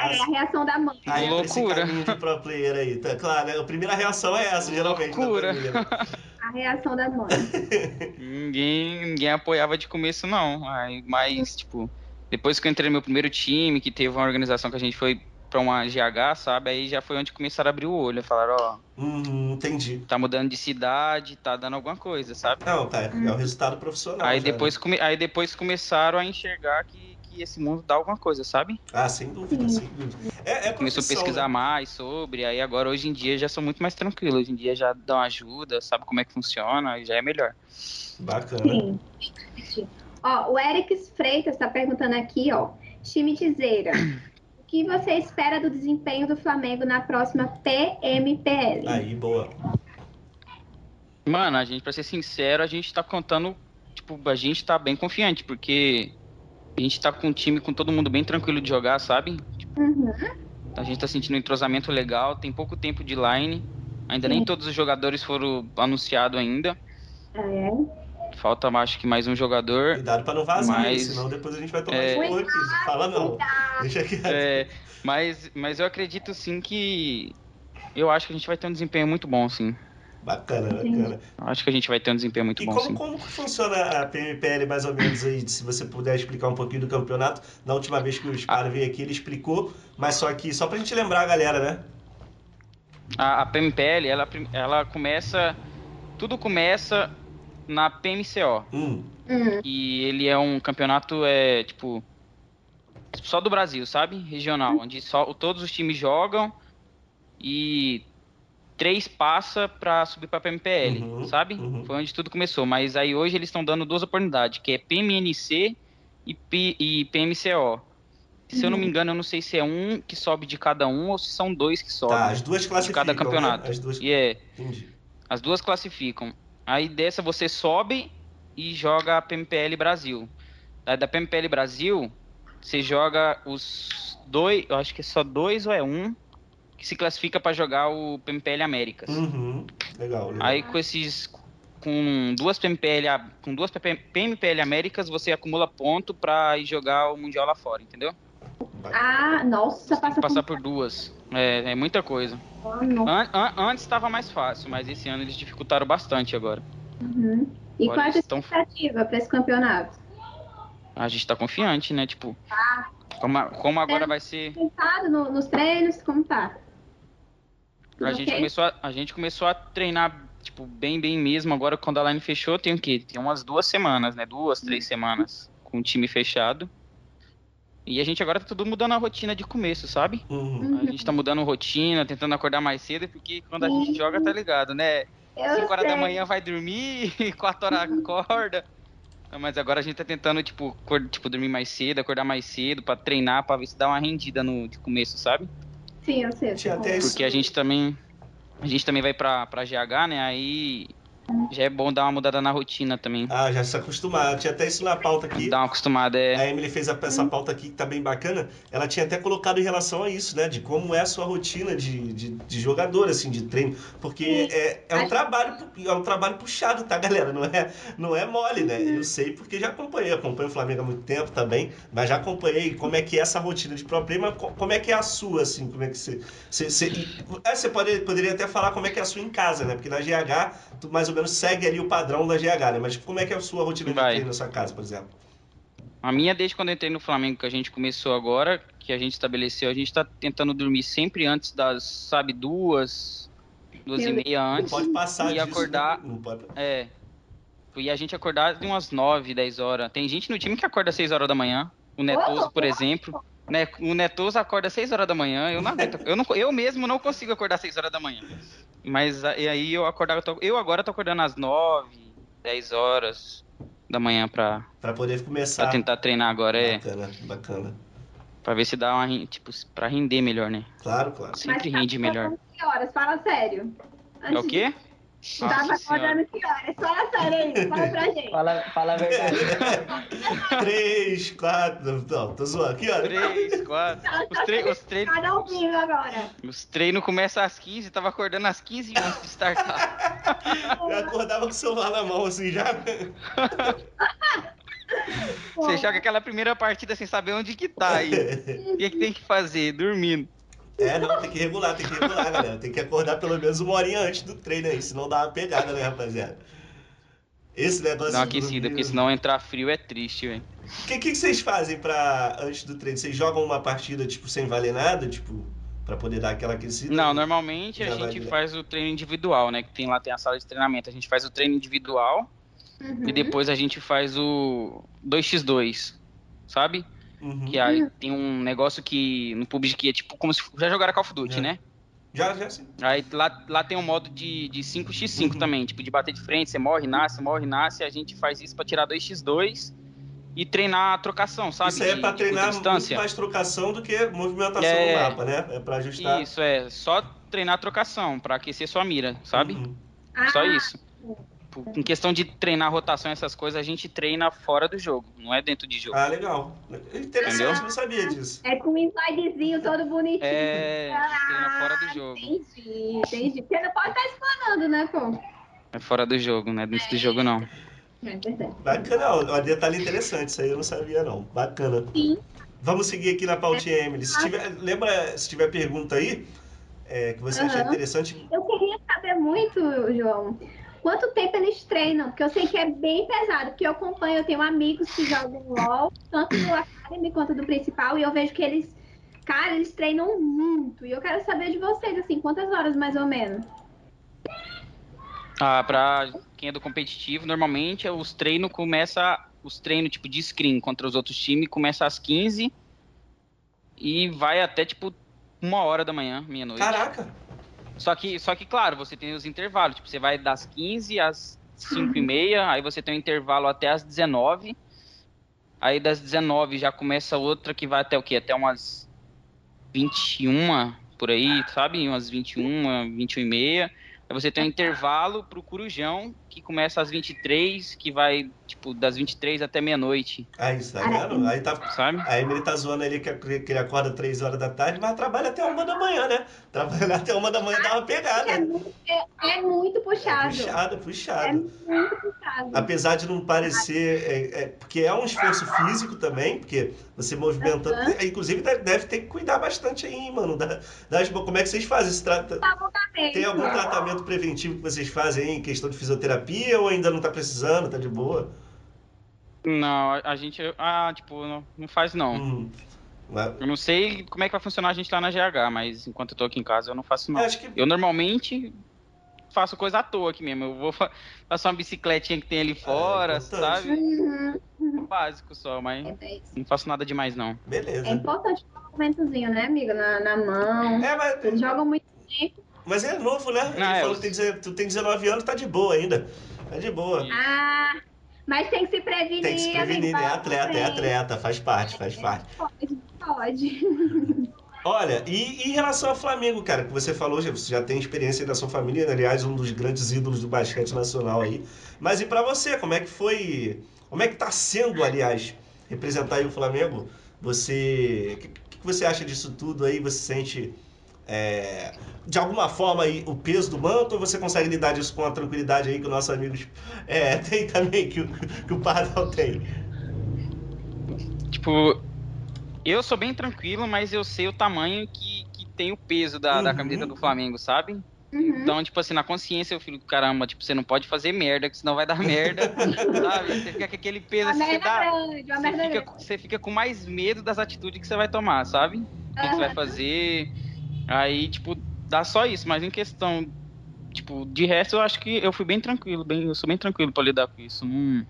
Ai, a reação da mãe. a ir pra esse Loucura. caminho de pro player aí? Tá, claro, né? a primeira reação é essa, geralmente. da Loucura. Né? A reação da mãe. *laughs* Ninguém, ninguém apoiava de começo, não. Aí, mas, tipo, depois que eu entrei no meu primeiro time, que teve uma organização que a gente foi pra uma GH, sabe? Aí já foi onde começaram a abrir o olho. Falaram, ó, Hum, entendi. tá mudando de cidade, tá dando alguma coisa, sabe? Não, tá, é o resultado profissional. Aí já, né? depois, come- aí depois começaram a enxergar que, que esse mundo dá alguma coisa, sabe? Ah, sem dúvida, sem dúvida. É, é Começou a pesquisar né? mais sobre, aí agora hoje em dia já sou muito mais tranquilo. Hoje em dia já dão ajuda, sabe como é que funciona e já é melhor. Bacana. Sim. Ó, o Eric Freitas está perguntando aqui, ó. Time Tizeira, *coughs* o que você espera do desempenho do Flamengo na próxima PMPL? Aí, boa. Mano, a gente, pra ser sincero, a gente tá contando, tipo, a gente tá bem confiante, porque a gente tá com um time com todo mundo bem tranquilo de jogar, sabe? Uhum. A gente tá sentindo um entrosamento legal, tem pouco tempo de line, ainda Sim. nem todos os jogadores foram anunciados ainda. É. Falta, acho que mais um jogador. Cuidado pra não vazar, Mas- senão depois a gente vai tomar É. aqui. Fala não. Deixa quieto. É, mas, mas eu acredito sim que. Eu acho que a gente vai ter um desempenho muito bom, sim. Bacana, bacana. Acho que a gente vai ter um desempenho muito E bom, como, sim. como que funciona a PMPL mais ou menos aí? Se você puder explicar um pouquinho do campeonato. Na última vez que o Spara veio aqui, ele explicou, mas só que só pra gente lembrar a galera, né? A, a PMPL, ela, ela começa. Tudo começa na PMCO. Hum, Hum. E ele é um campeonato, é, tipo. Só do Brasil, sabe? Regional. Onde só, todos os times jogam e três passa pra subir pra PMPL, Uhum, sabe? uhum. Foi onde tudo começou. Mas aí hoje eles estão dando duas oportunidades, que é PMNC e, P, e PMCO. Se eu não me engano, eu não sei se é um que sobe de cada um ou se são dois que sobem. tá, as duas classificam, cada campeonato. Né? As duas... E é, Entendi. as duas classificam. Aí dessa você sobe e joga a PMPL Brasil. Aí da PMPL Brasil, você joga os dois, eu acho que é só dois ou é um, que se classifica pra jogar o PMPL Américas. Uhum. Legal, legal. Aí com esses com duas PMPL com duas PMPL Américas, você acumula ponto pra ir jogar o mundial lá fora, entendeu? Ah, nossa, passa passar por duas. É, é muita coisa. ano. An- an- antes estava mais fácil, mas esse ano eles dificultaram bastante agora. Uhum. E Agora qual é a expectativa para esse campeonato? A gente tá confiante, né? Tipo, como, a- como agora É. vai ser. Pensado no- nos treinos, como tá? Tudo A gente, começou a, a gente começou a treinar, tipo, bem, bem mesmo. Agora, quando a line fechou, tem o quê? Tem umas duas semanas, né? Duas, três semanas com o time fechado. E a gente agora tá tudo mudando a rotina de começo, sabe? Uhum. A gente tá mudando rotina, tentando acordar mais cedo, porque quando a gente Sim. joga, tá ligado, né? Eu 5 horas da manhã vai dormir, *laughs* 4 horas acorda. Mas agora a gente tá tentando, tipo, tipo, dormir mais cedo, acordar mais cedo, pra treinar, pra ver se dá uma rendida no de começo, sabe? Sim, eu sei. Tinha até isso. Porque a gente também. A gente também vai pra, pra GH, né? Aí já é bom dar uma mudada na rotina também. Ah, já se acostumar. Tinha até isso na pauta aqui. Dar uma acostumada, é. A Emily fez a- essa pauta aqui que tá bem bacana. Ela tinha até colocado em relação a isso, né? De como é a sua rotina de, de, de jogador, assim, de treino. Porque é, é um trabalho é um trabalho puxado, tá, *laughs* galera? Não é, não é mole, né? Eu sei porque já acompanhei. Acompanho o Flamengo há muito tempo também. Mas já acompanhei como é que é essa rotina de pro player, mas co- como é que é a sua, assim? Como é que você... Você, você, é, você pode, poderia até falar como é que é a sua em casa, né? Porque na GH, tu mais ou menos segue ali o padrão da GH, né? Mas como é que é a sua rotina de Vai. treino na sua casa, por exemplo? A minha, desde quando eu entrei no Flamengo, que a gente começou agora, que a gente estabeleceu, a gente tá tentando dormir sempre antes das, sabe, duas, duas e meia Não antes. pode passar e disso, acordar- né? Não pode... É. E a gente acordar de umas 9, 10 horas. Tem gente no time que acorda às 6 horas da manhã. O Netoso, por exemplo. Né, o Netoso acorda às 6 horas da manhã. Eu não aguento. Eu, não, eu mesmo não consigo acordar às 6 horas da manhã. Mas e aí eu acordava. eu tô- Eu agora tô acordando às 9, 10 horas da manhã pra, Pra poder pra começar. tentar treinar agora. É. Bacana, bacana. Pra ver se dá uma. Tipo, pra render melhor, né? Claro, claro. Sempre tá rende melhor. acordando Que horas? Fala sério. É o quê? De... Tava acordando que horas? Fala sério aí, fala pra gente. Fala, fala a verdade. *laughs* Três, quatro. Não, tô zoando. Aqui, ó. 3, 4. Os, tre os, tre Cada ao vivo agora. os treinos começam às 15, tava acordando às 15 antes de startar. *laughs* Eu acordava com o celular na mão, assim, já. Você joga aquela primeira partida sem saber onde que tá aí. O que, que tem que fazer? Dormindo. É, não, tem que regular, tem que regular, galera. Tem que acordar pelo menos uma horinha antes do treino aí, senão dá uma pegada, né, rapaziada? Esse negócio Dá uma de aquecida, dormir- porque senão entrar frio é triste, velho. O que, que vocês fazem pra, antes do treino? Vocês jogam uma partida, tipo, sem valer nada, tipo, pra poder dar aquela aquecida? Não, normalmente a gente faz o treino individual, né? Que tem lá tem a sala de treinamento. A gente faz o treino individual Uhum. e depois a gente faz o 2x2, sabe? Uhum. Que aí tem um negócio que no PUBG que é tipo como se já jogaram Call of Duty, É. né? Já, já sim. Aí lá, lá tem um modo de, de 5x5 Uhum. também, tipo de bater de frente, você morre, nasce, morre, nasce, a gente faz isso pra tirar 2x2 e treinar a trocação, sabe? Isso aí é pra de curta treinar muito distância. mais trocação do que movimentação É. no mapa, né? É pra ajustar. Isso, é, só treinar a trocação pra aquecer sua mira, sabe? Uhum. Só Ah, isso. Tipo, Em questão de treinar rotação e essas coisas, a gente treina fora do jogo, não é dentro de jogo. Ah, legal. Interessante, Entendeu? não sabia disso. É com um slidezinho todo bonitinho. É, treina fora do jogo. Entendi, entendi. Porque não pode estar explanando, né, pô? É fora do jogo, não é dentro do jogo não. É verdade. Bacana, ó, um detalhe interessante, isso aí eu não sabia não. Bacana. Sim. Vamos seguir aqui na pautinha, Emily. Se tiver, lembra, se tiver pergunta aí, é, que você achar Aham. interessante, Eu queria saber muito, João, quanto tempo eles treinam, porque eu sei que é bem pesado, porque eu acompanho, eu tenho amigos que jogam LOL, tanto do Academy quanto do principal, e eu vejo que eles, cara, eles treinam muito. E eu quero saber de vocês, assim, quantas horas mais ou menos? Ah, pra quem é do competitivo, normalmente os treinos começa os treinos tipo de screen contra os outros times começa às 15 e vai até tipo uma hora da manhã, meia-noite. caraca, Só que, só que, claro, você tem os intervalos. Tipo, você vai das 15 às 5 e *laughs* meia, aí você tem um intervalo até às 19. Aí das 19 já começa outra que vai até o quê? Até umas 21 por aí, sabe? Umas 21, 21 e meia. Aí você tem um intervalo pro Corujão, que começa às 23, que vai, tipo, das 23 até meia-noite, aí, tá vendo? Aí tá, sabe? a Emily tá zoando ali que, que ele acorda 3 horas da tarde, mas trabalha até uma da manhã, né? Trabalhar até uma da manhã dá uma pegada. É muito, é, é muito puxado. Puxado, É puxado. muito puxado. Apesar de não parecer. É, é, porque é um esforço físico também, porque você movimentando. Aham. Inclusive, deve, ter que cuidar bastante aí, mano. Da, das- como é que vocês fazem? esse trata- Tem algum tratamento preventivo que vocês fazem aí em questão de fisioterapia ou ainda não tá precisando, tá de boa? Não, a, gente, ah, tipo, não, não faz não. Hum. Eu não sei como é que vai funcionar a gente lá na GH, mas enquanto eu tô aqui em casa eu não faço não. eu acho que. Eu normalmente faço coisa à toa aqui mesmo. Eu vou fa- faço uma bicicletinha que tem ali fora, Ah, importante. sabe? Uhum. Básico só, mas É, não faço nada demais não. Beleza. é importante um movimentozinho, né, amigo? Na, na mão. É, mas, Eles jogam muito tempo. Mas é novo, né? Ele Não, é, falou eu- que tem, tu tem 19 anos, tá de boa ainda. Tá de boa. Ah, mas tem que se prevenir. Tem que se prevenir, né? vai Atleta, é atleta, faz parte, faz parte. Pode, pode. Olha, e, e em relação ao Flamengo, cara, que você falou, já- você já tem experiência aí da sua família, né? aliás, um dos grandes ídolos do basquete nacional aí. Mas e pra você, como é que foi, como é que tá sendo, aliás, representar aí o Flamengo? Você, o que, que você acha disso tudo aí? Você sente, é, de alguma forma, aí, o peso do manto ou você consegue lidar disso com a tranquilidade aí que o nosso amigo é, *laughs* tem também, que o, que o Pardal tem? Tipo, eu sou bem tranquilo, mas eu sei o tamanho que, que tem o peso da, da Uhum. camiseta do Flamengo, sabe? Uhum. Então, tipo assim, na consciência eu fico, caramba, tipo, você não pode fazer merda, que senão vai dar merda, *laughs* sabe? Você fica com aquele peso, Uma assim, você dá... grande, Você merda fica, você fica com mais medo das atitudes que você vai tomar, sabe? O que, que você vai fazer. Aí, tipo, dá só isso, mas em questão, tipo, de resto eu acho que eu fui bem tranquilo, bem, eu sou bem tranquilo pra lidar com isso. Não,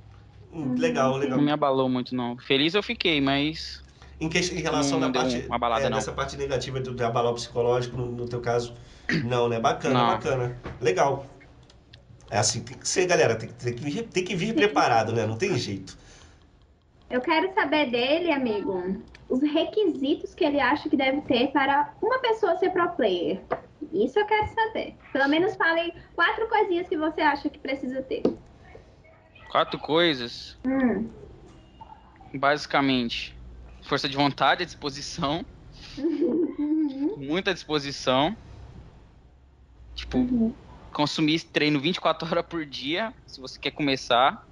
Hum, legal, legal. não me abalou muito, não. Feliz eu fiquei, mas. Em, que, em relação Não deu parte, uma balada, é, não. dessa parte negativa do, de abalar o psicológico, no, no teu caso, não, né? Bacana, Não. bacana. Legal. É assim, tem que ser, galera, tem, tem que, vir, tem que vir preparado, né? Não tem jeito. Eu quero saber dele, amigo, os requisitos que ele acha que deve ter para uma pessoa ser pro player. Isso eu quero saber. Pelo menos fale quatro coisinhas que você acha que precisa ter. Quatro coisas, Hum. basicamente. Força de vontade, disposição, Uhum. muita disposição. Tipo, Uhum. consumir treino 24 horas por dia, se você quer começar.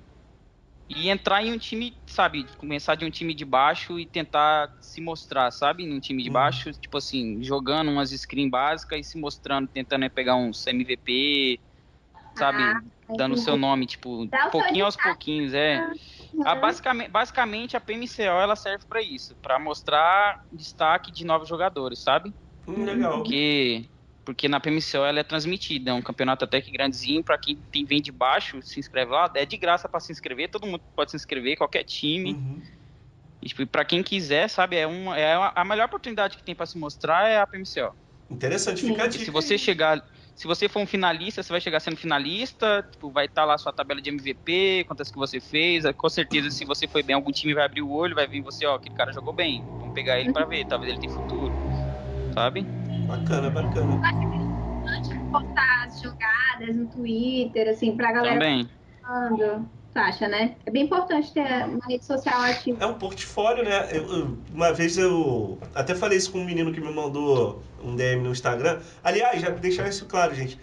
E entrar em um time, sabe? Começar de um time de baixo e tentar se mostrar, sabe? Num time de Uhum. baixo, tipo assim, jogando umas screen básicas e se mostrando, tentando aí pegar uns MVP, sabe? Ah, Dando o seu nome, tipo, Dá pouquinho aos pouquinhos, é. Uhum. A, basicamente, basicamente, a PMCO ela serve pra isso, pra mostrar destaque de novos jogadores, sabe? Hum, legal. Porque, porque na PMCO ela é transmitida, é um campeonato até que grandezinho, pra quem tem, vem de baixo, se inscreve lá, é de graça pra se inscrever, todo mundo pode se inscrever, qualquer time. Uhum. E, tipo, pra quem quiser, sabe, é, uma, é a melhor oportunidade que tem para se mostrar é a PMCO. Interessante, fica a dica. Se você chegar, se você for um finalista, você vai chegar sendo finalista, tipo, vai estar tá lá sua tabela de MVP, quantas que você fez, com certeza se você foi bem, algum time vai abrir o olho, vai vir você, ó, aquele cara jogou bem, vamos pegar ele para ver, talvez ele tenha futuro, sabe? Bacana, bacana. Antes de postar as jogadas no Twitter, assim, pra galera... Também. Falando acha, né? É bem importante ter uma rede social ativa. É um portfólio, né? Eu, eu, uma vez eu até falei isso com um menino que me mandou um DM no Instagram. Aliás, já deixar isso claro, gente.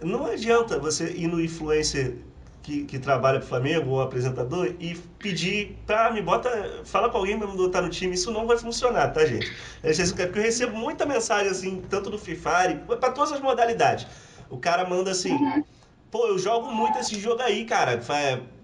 Não adianta você ir no influencer que, que trabalha pro Flamengo, ou apresentador, e pedir pra me bota, fala com alguém pra me botar no time. Isso não vai funcionar, tá, gente? Porque eu recebo muita mensagem assim, tanto do FIFA, para todas as modalidades. O cara manda assim. Uhum pô, eu jogo muito esse jogo aí, cara.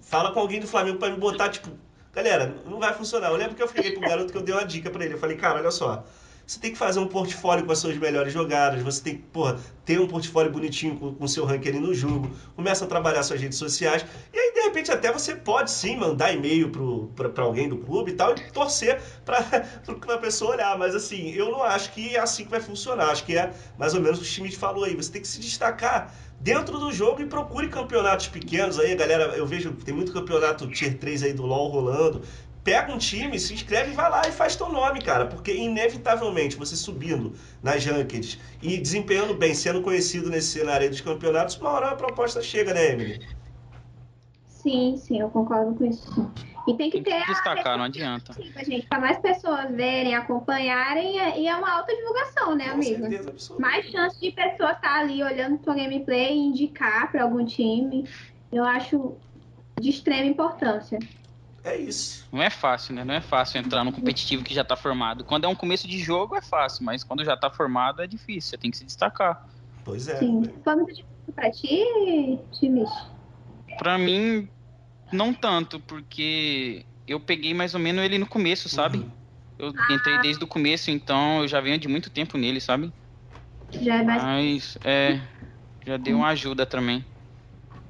Fala com alguém do Flamengo para me botar, tipo, galera, não vai funcionar. Eu lembro que eu fiquei pro garoto que eu dei uma dica para ele. Eu falei, cara, olha só. Você tem que fazer um portfólio com as suas melhores jogadas, você tem que, porra, ter um portfólio bonitinho com o seu ranking ali no jogo, começa a trabalhar suas redes sociais, e aí, de repente, até você pode sim mandar e-mail para alguém do clube e tal, e torcer para *laughs* a pessoa olhar. Mas assim, eu não acho que é assim que vai funcionar. Acho que é mais ou menos o que o Schmidt falou aí. Você tem que se destacar dentro do jogo e procure campeonatos pequenos aí, galera. Eu vejo tem muito campeonato Tier 3 aí do LoL rolando. Pega um time, se inscreve e vai lá e faz teu nome, cara. Porque inevitavelmente você subindo nas rankings e desempenhando bem, sendo conhecido nesse cenário dos campeonatos, uma hora a proposta chega, né, Emily? Sim, sim, eu concordo com isso. E tem que, tem que ter. destacar, não adianta. Gente, para mais pessoas verem, acompanharem, e é uma alta divulgação, né, amigo? mais chance de pessoas estar tá ali olhando tua gameplay e indicar para algum time. Eu acho de extrema importância. É isso. Não é fácil, né? Não é fácil entrar no competitivo que já tá formado. Quando é um começo de jogo é fácil, mas quando já tá formado é difícil. Você tem que se destacar. Pois é. Sim. Foi muito difícil pra ti, Timis? Pra mim, não tanto, porque eu peguei mais ou menos ele no começo, sabe? Uhum. Eu entrei ah. desde o começo, então eu já venho de muito tempo nele, sabe? Já é mais... Mas, é, já deu uma ajuda também.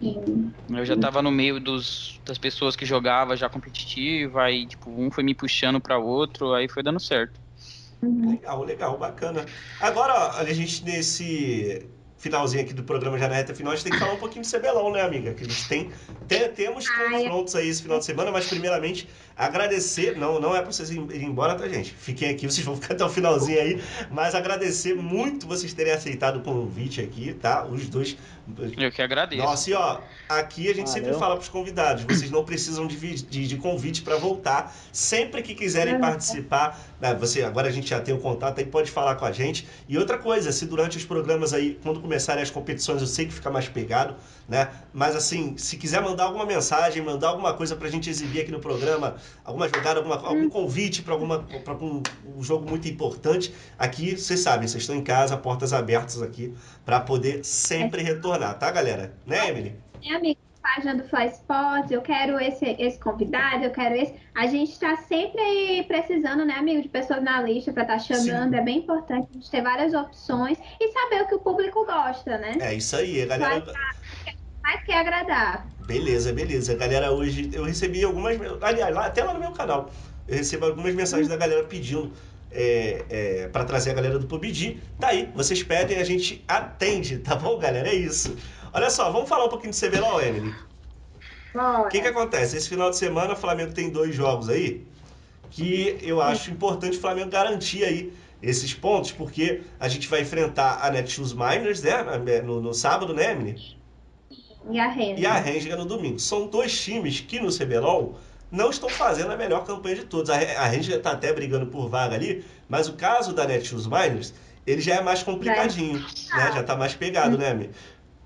Sim. Eu já tava no meio dos, das pessoas que jogava já competitiva, aí, tipo, um foi me puxando para outro, aí foi dando certo. Uhum. Legal, legal, bacana. Agora, a gente nesse finalzinho aqui do programa já na reta final, a gente tem que falar um pouquinho de CBLOL, né, amiga? Que a gente tem, tem temos confrontos aí esse final de semana, mas primeiramente agradecer, não, não é para vocês irem embora, tá, gente? Fiquem aqui, vocês vão ficar até o finalzinho aí, mas agradecer muito vocês terem aceitado o convite aqui, tá? Os dois. Eu que agradeço. Nossa, e ó, aqui a gente Valeu. sempre fala para os convidados, vocês não precisam de, de, de convite para voltar, sempre que quiserem participar, né, você agora a gente já tem o contato aí, pode falar com a gente. E outra coisa, se durante os programas aí, quando começarem as competições, eu sei que fica mais pegado, né? Mas assim, se quiser mandar alguma mensagem, mandar alguma coisa pra gente exibir aqui no programa, alguma jogada, alguma, algum hum. convite para alguma pra um, um, jogo muito importante, aqui vocês sabem, vocês estão em casa, portas abertas aqui para poder sempre retornar, tá, galera? Né, Emily? É, amigo página do Fly Sports, eu quero esse, esse convidado, eu quero esse. A gente está sempre aí precisando, né, amigo, de pessoas na lista para estar tá chamando. Sim. É bem importante a gente ter várias opções e saber o que o público gosta, né? É isso aí, galera. Mais que agradar. Beleza, beleza. Galera, hoje eu recebi algumas. Aliás, lá, até lá no meu canal, eu recebo algumas mensagens da galera pedindo. É, é, para trazer a galera do PUBG. Tá vocês pedem, a gente atende, tá bom, galera? É isso. Olha só, vamos falar um pouquinho de CBLOL, Emily. O que, que acontece? Esse final de semana o Flamengo tem dois jogos aí que eu acho importante o Flamengo garantir aí esses pontos, porque a gente vai enfrentar a Netshoes Miners né, no, no sábado, né, Emily? E a Renga. E a Renga no domingo. São dois times que no CBLOL não estão fazendo a melhor campanha de todos. A Renga está até brigando por vaga ali, mas o caso da Netshoes Miners, ele já é mais complicadinho, né? Já está mais pegado, né, Emily?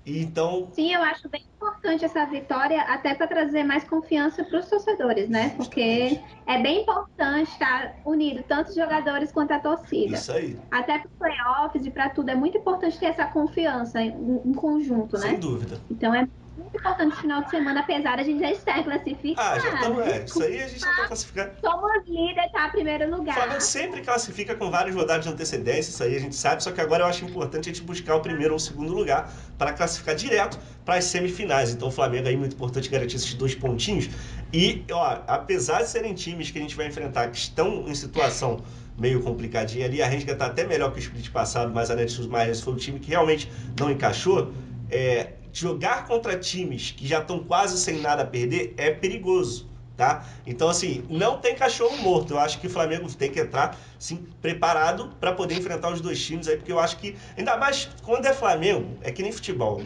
Então. Sim, eu acho bem importante essa vitória, até para trazer mais confiança para os torcedores, né? Porque é bem importante estar unido, tanto os jogadores quanto a torcida. Isso aí. Até para playoffs e para tudo, é muito importante ter essa confiança em, em conjunto, né? Sem dúvida. Então é muito importante final de semana, apesar da gente já estar classificado. Ah, já estamos, é. Isso aí a gente já está classificado. Somos líder, tá? Primeiro O lugar. Flamengo sempre classifica com várias rodadas de antecedência, isso aí a gente sabe, só que agora eu acho importante a gente buscar o primeiro ou o segundo lugar para classificar direto para as semifinais. Então o Flamengo aí muito importante garantir esses dois pontinhos. E, ó, apesar de serem times que a gente vai enfrentar que estão em situação meio complicadinha ali, a Renga tá até melhor que o split passado, mas a Netshoes Myers foi o time que realmente não encaixou. É, jogar contra times que já estão quase sem nada a perder é perigoso tá? Então, assim, não tem cachorro morto. Eu acho que o Flamengo tem que entrar, sim, preparado para poder enfrentar os dois times aí, porque eu acho que, ainda mais quando é Flamengo, é que nem futebol.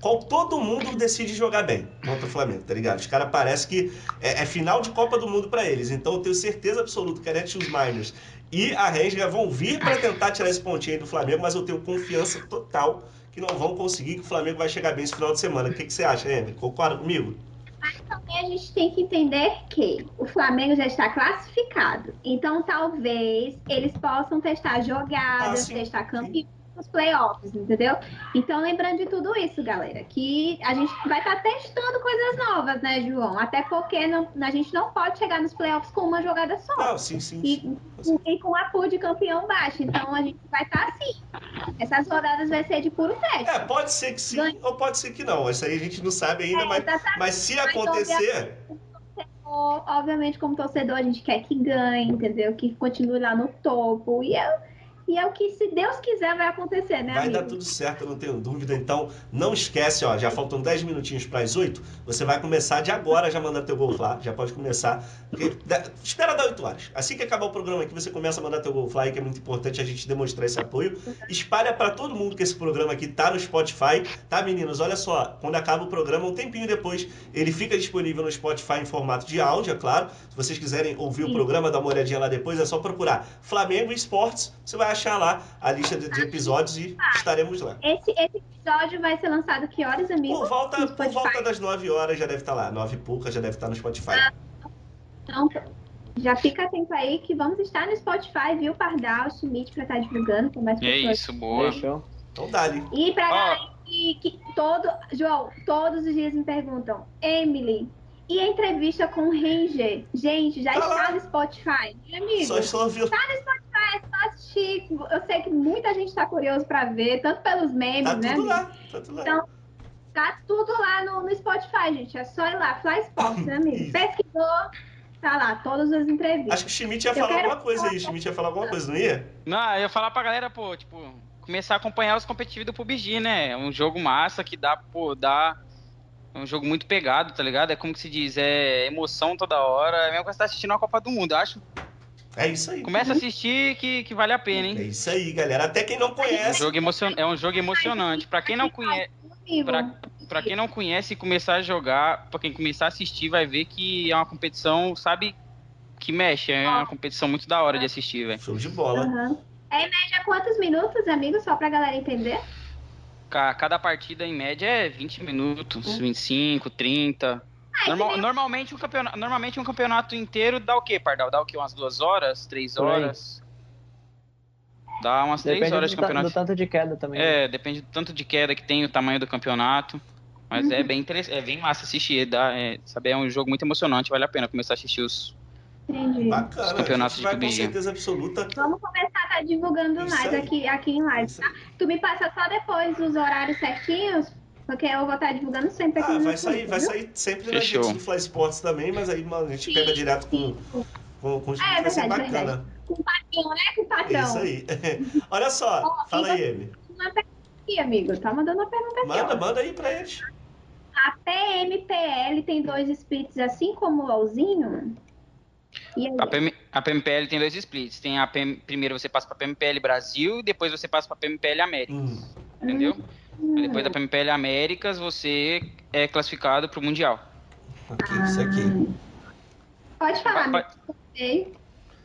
Qual todo mundo decide jogar bem contra o Flamengo, tá ligado? Os caras parecem que é, é, final de Copa do Mundo para eles. Então, eu tenho certeza absoluta que a Netshoes Miners e a Renga vão vir para tentar tirar esse pontinho aí do Flamengo, mas eu tenho confiança total que não vão conseguir, que o Flamengo vai chegar bem esse final de semana. O que, que você acha, Amy? Concorda comigo? Mas também a gente tem que entender que o Flamengo já está classificado. Então, talvez eles possam testar jogadas, Ah, testar campeões nos playoffs, entendeu? Então, lembrando de tudo isso, galera, que a gente vai estar testando coisas novas, né, João? Até porque não- a gente não pode chegar nos playoffs com uma jogada só. Não, sim, sim. E, sim. e com a pool de campeão baixo. Então, a gente vai estar assim. Essas rodadas vai ser de puro teste. É, pode ser que sim ou pode ser que não. Isso aí a gente não sabe ainda, É, mas, mas se acontecer. Obviamente, como torcedor, a gente quer que ganhe, entendeu? Que continue lá no topo. E é, e é o que, se Deus quiser, vai acontecer, né, Vai amigo? dar tudo certo, eu não tenho dúvida. Então, não esquece, ó, já faltam 10 minutinhos para as 8. Você vai começar de agora já mandar teu gol lá. Já pode começar. Porque espera dar 8 horas. Assim que acabar o programa aqui, você começa a mandar teu gol fly, que é muito importante a gente demonstrar esse apoio. Espalha para todo mundo que esse programa aqui tá no Spotify, tá, meninos? Olha só, quando acaba o programa, um tempinho depois, ele fica disponível no Spotify em formato de áudio, é claro. Se vocês quiserem ouvir o Sim. programa, dar uma olhadinha lá depois, é só procurar Flamengo Esportes. Você vai achar lá a lista de, de episódios e estaremos lá. Esse, esse episódio vai ser lançado que horas, amigo? Por volta, por volta das 9 horas já deve estar lá. 9 e pouca já deve estar no Spotify. Então, já fica atento aí que vamos estar no Spotify, viu, Pardal, Schmidt, pra estar divulgando com mais é pessoas. isso, boa. Fechou? Então dá-lhe. E pra Ó. galera que, que todo. João, todos os dias me perguntam, Emily, e a entrevista com o Ranger? Gente, já Tá está lá. no Spotify, meu amigo. Só estou ouvindo. Tá no Spotify, é só assistir. Eu sei que muita gente tá curioso pra ver, tanto pelos memes, Tá né? tudo lá. Tá tudo lá. Então, Tá tudo lá no, no Spotify, gente. É só ir lá, Fly Sports, né, amigo? Pesquisou, tá lá, todas as entrevistas. Acho que o Schmidt ia falar alguma coisa aí. O Schmidt ia falar alguma coisa, não ia? Não, eu ia falar pra galera, pô, tipo, começar a acompanhar os competitivos do PUBG, né? É um jogo massa que dá, pô, dá. É um jogo muito pegado, tá ligado? É como que se diz, é emoção toda hora. É mesmo que você tá assistindo uma Copa do Mundo. Eu acho. É isso aí. Começa a assistir que, que vale a pena, É hein? isso aí, galera. Até quem não É um conhece. jogo, emocion... é um jogo emocionante. Pra quem não conhece. Pra, pra quem não conhece e começar a jogar, pra quem começar a assistir, vai ver que é uma competição, sabe, que mexe. É uma competição muito da hora de assistir, velho. Show de bola. aham. É em média quantos minutos, amigo? Só pra galera entender. Ca- Cada partida, em média, é 20 minutos, 25, 30. Ah, Normal- que nem- normalmente, um campeonato, normalmente um campeonato inteiro dá o quê, Pardal? Dá o quê? Umas duas horas? Três horas? Dá umas três Depende horas do, de campeonato. do tanto de queda também. É, depende do tanto de queda que tem, o tamanho do campeonato. Mas Uhum. é bem interessante, é bem massa assistir. Dá, é, sabe, é um jogo muito emocionante, vale a pena começar a assistir os. Entendi. Bacana. Os campeonatos a gente vai de com certeza absoluta. Vamos começar a estar divulgando Isso mais aí. aqui, aqui em live, tá? Tu me passa só depois os horários certinhos, porque eu vou estar divulgando sempre aqui Ah, no vai YouTube, sair, vai viu? sair sempre Fechou. na gente do Fly Sports também, mas aí mano, a gente Sim, pega direto com, com, com os é vai ser verdade, bacana. Com o patrão, né? Com o patrão. Isso aí. *laughs* Olha só, Ó, fala aí, Amy. Uma pergunta aqui, amigo. Tá mandando uma pergunta aqui, Manda, ó. manda aí pra eles. A PMPL tem dois splits assim como o LOLzinho? E? A, PM, a PMPL tem dois splits. Tem a PM, primeiro você passa pra PMPL Brasil, depois você passa pra PMPL América, Hum, entendeu? Hum, Depois da PMPL Américas, você é classificado pro Mundial. ok, isso aqui. Pode falar. Sei.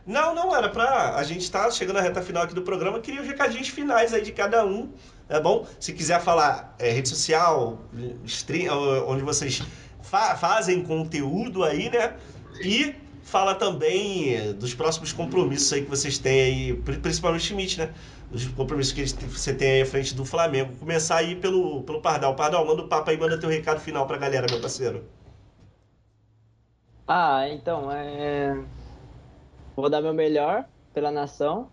Não, não, era pra. A gente tá chegando na reta final aqui do programa, queria os recadinhos finais aí de cada um. É bom? Se quiser falar é, rede social, stream, onde vocês fa- fazem conteúdo aí, né? E fala também eh, dos próximos compromissos aí que vocês têm aí, principalmente o Schmidt, né? Os compromissos que você tem aí à frente do Flamengo. Começar aí pelo, pelo Pardal. Pardal, manda o papo aí, manda teu recado final pra galera, meu parceiro. Ah, então, é... vou dar meu melhor pela nação.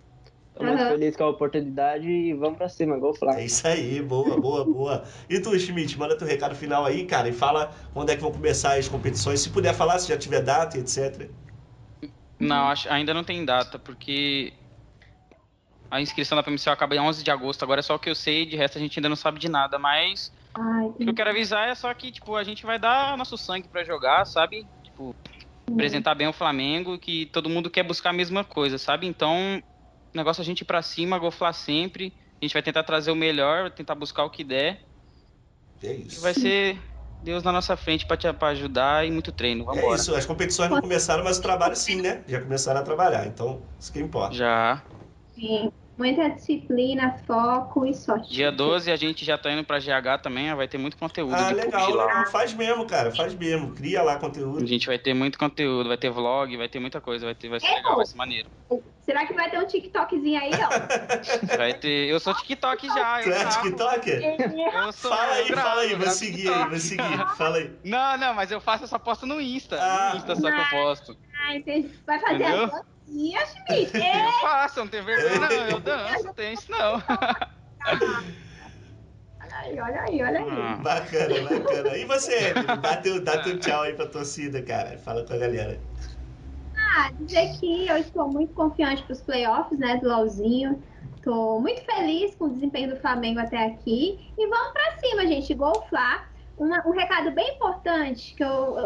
Tô muito feliz com a oportunidade e vamos pra cima, gol É Flávio. isso aí, boa, boa, boa. E tu, Schmidt, manda teu recado final aí, cara, e fala quando é que vão começar as competições. Se puder falar, se já tiver data e etc. Não, acho, ainda não tem data, porque a inscrição da PMCO acaba em 11 de agosto. Agora é só o que eu sei, de resto a gente ainda não sabe de nada. Mas Ai, o que eu quero avisar é só que, tipo, a gente vai dar nosso sangue pra jogar, sabe? Tipo, apresentar bem o Flamengo, que todo mundo quer buscar a mesma coisa, sabe? Então, o negócio é a gente ir pra cima, goflar sempre. A gente vai tentar trazer o melhor, tentar buscar o que der. É E isso. vai ser Deus na nossa frente pra, te, pra ajudar e muito treino. É Vambora. isso, as competições não começaram, mas o trabalho sim, né? Já começaram a trabalhar, então isso que importa. Já. sim. Muita disciplina, foco e sorte. Dia 12 a gente já tá indo pra GH também, ó, vai ter muito conteúdo Ah, de legal. Faz mesmo, cara, faz mesmo. Cria lá conteúdo. A gente vai ter muito conteúdo, vai ter vlog, vai ter muita coisa, vai, ter, vai ser É legal, vai ser maneiro. Será que vai ter um TikTokzinho aí, ó? *laughs* Vai ter. Eu sou TikTok já, Tu eu é. TikToker? Eu sou, Fala aí, eu gravo, fala aí, eu vou gravo seguir aí, TikTok. vou seguir. *laughs* Fala aí. Não, não, mas eu faço essa posta no Insta. Ah. No Insta só que eu posto. Ah, entendi. Vai fazer Entendeu? a dancinha, Schmidt. *laughs* É, Eu faço, não tenho vergonha, não. Eu danço, não tenho isso não. olha aí, olha aí, olha aí. Ah. Bacana, bacana. E você, *laughs* Emily? Dá teu, dá teu tchau aí pra torcida, cara. Fala com a galera. Ah, dizer que eu estou muito confiante para os playoffs, né, do LOLzinho. Tô muito feliz com o desempenho do Flamengo até aqui. E vamos para cima, gente. Gol Fla. Uma- um recado bem importante, que eu,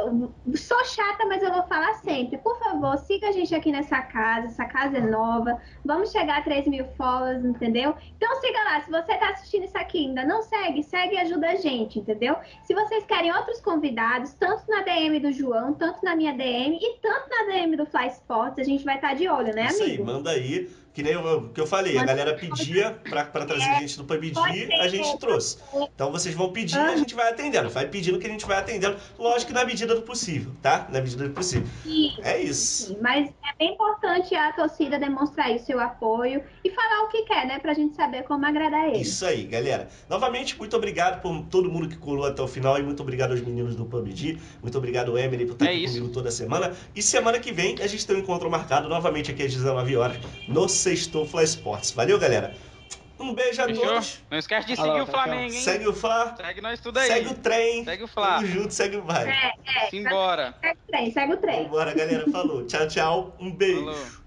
eu sou chata, mas eu vou falar sempre. Por favor, siga a gente aqui nessa casa. Essa casa é nova. Vamos chegar a 3 mil followers, entendeu? Então siga lá. Se você tá assistindo isso aqui ainda não segue, segue e ajuda a gente, entendeu? Se vocês querem outros convidados, tanto na DM do João, tanto na minha DM e tanto na DM do Fly Sports, a gente vai estar de olho, né, Isso aí, amigo? manda aí. Que nem o que eu falei, a galera pedia pra, pra trazer gente do PUBG, a gente trouxe. Então vocês vão pedir e a gente vai atendendo. Vai pedindo que a gente vai atendendo. Lógico que na medida do possível, tá? Na medida do possível. Sim, É isso. sim, mas é bem importante a torcida demonstrar aí o seu apoio e falar o que quer, né? Pra gente saber como agradar eles. Isso aí, galera. Novamente, muito obrigado por todo mundo que colou até o final e muito obrigado aos meninos do PUBG. Muito obrigado, Emily, por estar É aqui isso. comigo toda semana. E semana que vem a gente tem um encontro marcado novamente aqui às 19 horas no Sextou Fly Sports. Valeu, galera. Um beijo a Fechou? todos. Não esquece de Alô, seguir o fechou. Flamengo, hein? Segue o Fla, Segue nós tudo aí. segue o trem. Segue o Fla. Tamo junto, segue o vai. É, Simbora. segue o trem, segue o trem. Vambora, galera. Falou. Tchau, tchau. Um beijo. Falou.